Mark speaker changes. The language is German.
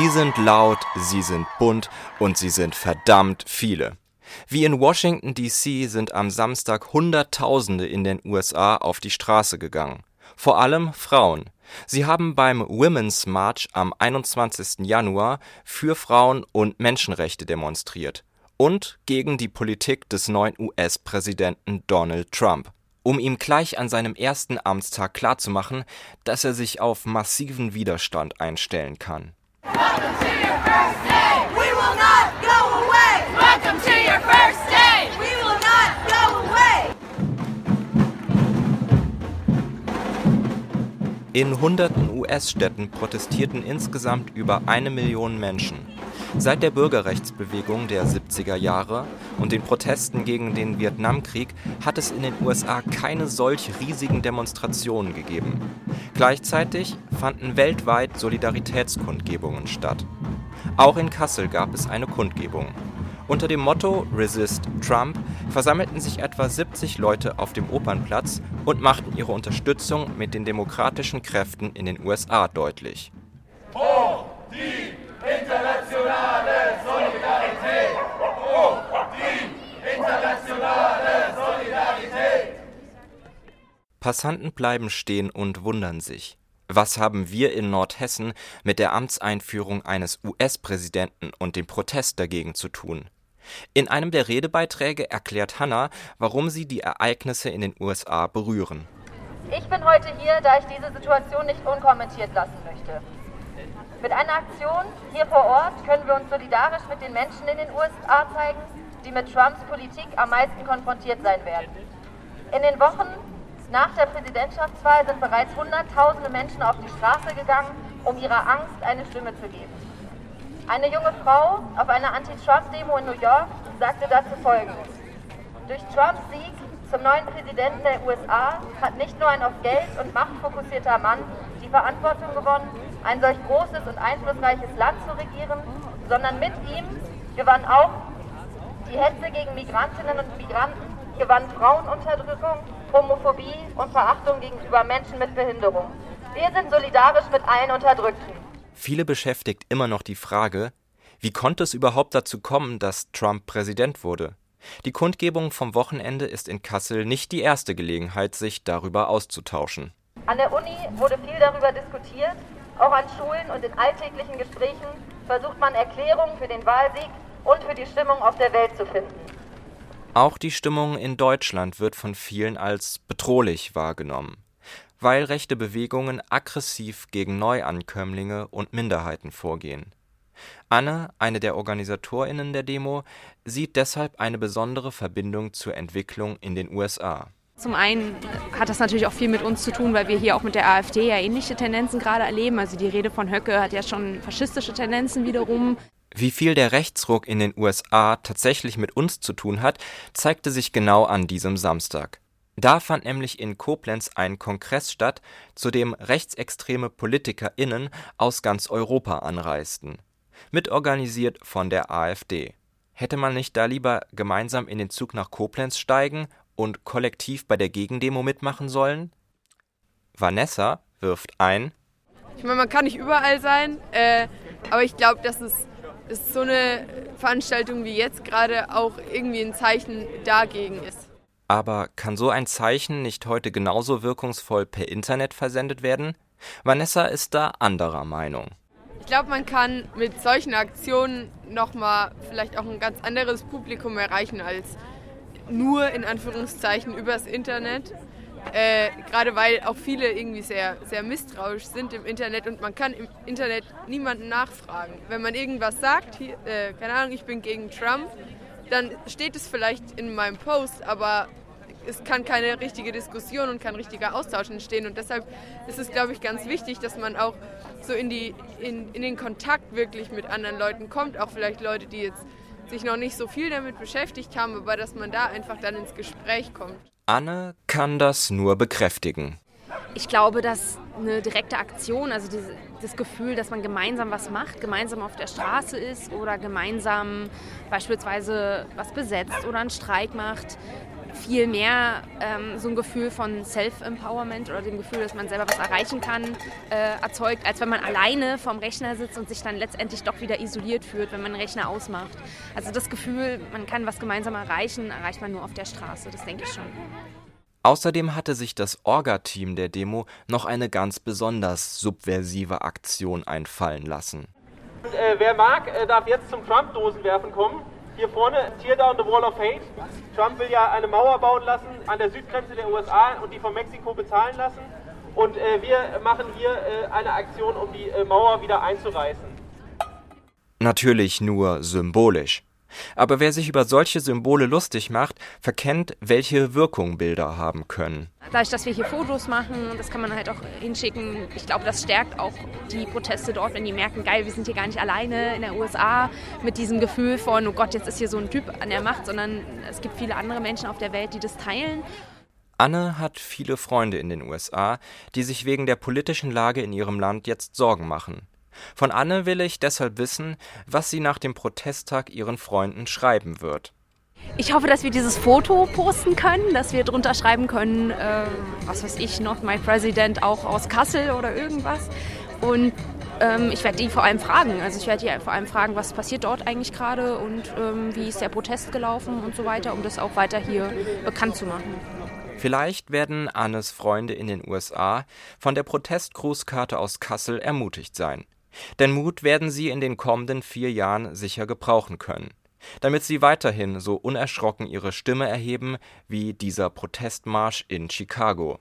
Speaker 1: Sie sind laut, sie sind bunt und sie sind verdammt viele. Wie in Washington, D.C. sind am Samstag Hunderttausende in den USA auf die Straße gegangen. Vor allem Frauen. Sie haben beim Women's March am 21. Januar für Frauen und Menschenrechte demonstriert und gegen die Politik des neuen US-Präsidenten Donald Trump, um ihm gleich an seinem ersten Amtstag klarzumachen, dass er sich auf massiven Widerstand einstellen kann. Welcome to your first day. We will not go In hunderten US-Städten protestierten insgesamt über eine Million Menschen. Seit der Bürgerrechtsbewegung der 70er Jahre und den Protesten gegen den Vietnamkrieg hat es in den USA keine solch riesigen Demonstrationen gegeben. Gleichzeitig fanden weltweit Solidaritätskundgebungen statt. Auch in Kassel gab es eine Kundgebung. Unter dem Motto Resist Trump versammelten sich etwa 70 Leute auf dem Opernplatz und machten ihre Unterstützung mit den demokratischen Kräften in den USA deutlich. Hoch die internationale Solidarität! Hoch die internationale Solidarität! Passanten bleiben stehen und wundern sich. Was haben wir in Nordhessen mit der Amtseinführung eines US-Präsidenten und dem Protest dagegen zu tun? In einem der Redebeiträge erklärt Hannah, warum sie die Ereignisse in den USA berühren.
Speaker 2: Ich bin heute hier, da ich diese Situation nicht unkommentiert lassen möchte. Mit einer Aktion hier vor Ort können wir uns solidarisch mit den Menschen in den USA zeigen, die mit Trumps Politik am meisten konfrontiert sein werden. In den Wochen nach der Präsidentschaftswahl sind bereits Hunderttausende Menschen auf die Straße gegangen, um ihrer Angst eine Stimme zu geben. Eine junge Frau auf einer Anti-Trump-Demo in New York sagte dazu Folgendes. Durch Trumps Sieg zum neuen Präsidenten der USA hat nicht nur ein auf Geld und Macht fokussierter Mann die Verantwortung gewonnen, ein solch großes und einflussreiches Land zu regieren, sondern mit ihm gewann auch die Hetze gegen Migrantinnen und Migranten, gewann Frauenunterdrückung, Homophobie und Verachtung gegenüber Menschen mit Behinderung. Wir sind solidarisch mit allen Unterdrückten.
Speaker 1: Viele beschäftigt immer noch die Frage, wie konnte es überhaupt dazu kommen, dass Trump Präsident wurde? Die Kundgebung vom Wochenende ist in Kassel nicht die erste Gelegenheit, sich darüber auszutauschen.
Speaker 2: An der Uni wurde viel darüber diskutiert. Auch an Schulen und in alltäglichen Gesprächen versucht man Erklärungen für den Wahlsieg und für die Stimmung auf der Welt zu finden.
Speaker 1: Auch die Stimmung in Deutschland wird von vielen als bedrohlich wahrgenommen weil rechte Bewegungen aggressiv gegen Neuankömmlinge und Minderheiten vorgehen. Anne, eine der Organisatorinnen der Demo, sieht deshalb eine besondere Verbindung zur Entwicklung in den USA.
Speaker 3: Zum einen hat das natürlich auch viel mit uns zu tun, weil wir hier auch mit der AfD ja ähnliche Tendenzen gerade erleben. Also die Rede von Höcke hat ja schon faschistische Tendenzen wiederum.
Speaker 1: Wie viel der Rechtsruck in den USA tatsächlich mit uns zu tun hat, zeigte sich genau an diesem Samstag. Da fand nämlich in Koblenz ein Kongress statt, zu dem rechtsextreme PolitikerInnen aus ganz Europa anreisten. Mitorganisiert von der AfD. Hätte man nicht da lieber gemeinsam in den Zug nach Koblenz steigen und kollektiv bei der Gegendemo mitmachen sollen? Vanessa wirft ein.
Speaker 4: Ich meine, man kann nicht überall sein, äh, aber ich glaube, dass es dass so eine Veranstaltung wie jetzt gerade auch irgendwie ein Zeichen dagegen ist.
Speaker 1: Aber kann so ein Zeichen nicht heute genauso wirkungsvoll per Internet versendet werden? Vanessa ist da anderer Meinung.
Speaker 4: Ich glaube, man kann mit solchen Aktionen nochmal vielleicht auch ein ganz anderes Publikum erreichen als nur in Anführungszeichen übers Internet. Äh, Gerade weil auch viele irgendwie sehr, sehr misstrauisch sind im Internet und man kann im Internet niemanden nachfragen. Wenn man irgendwas sagt, hier, äh, keine Ahnung, ich bin gegen Trump, dann steht es vielleicht in meinem Post, aber es kann keine richtige Diskussion und kein richtiger Austausch entstehen. Und deshalb ist es, glaube ich, ganz wichtig, dass man auch so in, die, in, in den Kontakt wirklich mit anderen Leuten kommt. Auch vielleicht Leute, die jetzt sich noch nicht so viel damit beschäftigt haben, aber dass man da einfach dann ins Gespräch kommt.
Speaker 1: Anne kann das nur bekräftigen.
Speaker 3: Ich glaube, dass eine direkte Aktion, also diese, das Gefühl, dass man gemeinsam was macht, gemeinsam auf der Straße ist oder gemeinsam beispielsweise was besetzt oder einen Streik macht, viel mehr ähm, so ein Gefühl von Self-Empowerment oder dem Gefühl, dass man selber was erreichen kann, äh, erzeugt, als wenn man alleine vorm Rechner sitzt und sich dann letztendlich doch wieder isoliert fühlt, wenn man den Rechner ausmacht. Also das Gefühl, man kann was gemeinsam erreichen, erreicht man nur auf der Straße, das denke ich schon.
Speaker 1: Außerdem hatte sich das Orga-Team der Demo noch eine ganz besonders subversive Aktion einfallen lassen.
Speaker 5: Und, äh, wer mag, äh, darf jetzt zum Trump-Dosenwerfen kommen. Hier vorne, Tear Down the Wall of Hate. Trump will ja eine Mauer bauen lassen an der Südgrenze der USA und die von Mexiko bezahlen lassen. Und äh, wir machen hier äh, eine Aktion, um die äh, Mauer wieder einzureißen.
Speaker 1: Natürlich nur symbolisch. Aber wer sich über solche Symbole lustig macht, verkennt, welche Wirkung Bilder haben können.
Speaker 3: Dadurch, dass wir hier Fotos machen, das kann man halt auch hinschicken. Ich glaube, das stärkt auch die Proteste dort, wenn die merken, geil, wir sind hier gar nicht alleine in der USA mit diesem Gefühl von, oh Gott, jetzt ist hier so ein Typ an der Macht, sondern es gibt viele andere Menschen auf der Welt, die das teilen.
Speaker 1: Anne hat viele Freunde in den USA, die sich wegen der politischen Lage in ihrem Land jetzt Sorgen machen. Von Anne will ich deshalb wissen, was sie nach dem Protesttag ihren Freunden schreiben wird.
Speaker 3: Ich hoffe, dass wir dieses Foto posten können, dass wir drunter schreiben können, äh, was weiß ich, not my president, auch aus Kassel oder irgendwas. Und ähm, ich werde die vor allem fragen. Also ich werde die vor allem fragen, was passiert dort eigentlich gerade und ähm, wie ist der Protest gelaufen und so weiter, um das auch weiter hier bekannt zu machen.
Speaker 1: Vielleicht werden Annes Freunde in den USA von der Protestgrußkarte aus Kassel ermutigt sein. Denn Mut werden sie in den kommenden vier Jahren sicher gebrauchen können, damit sie weiterhin so unerschrocken ihre Stimme erheben wie dieser Protestmarsch in Chicago.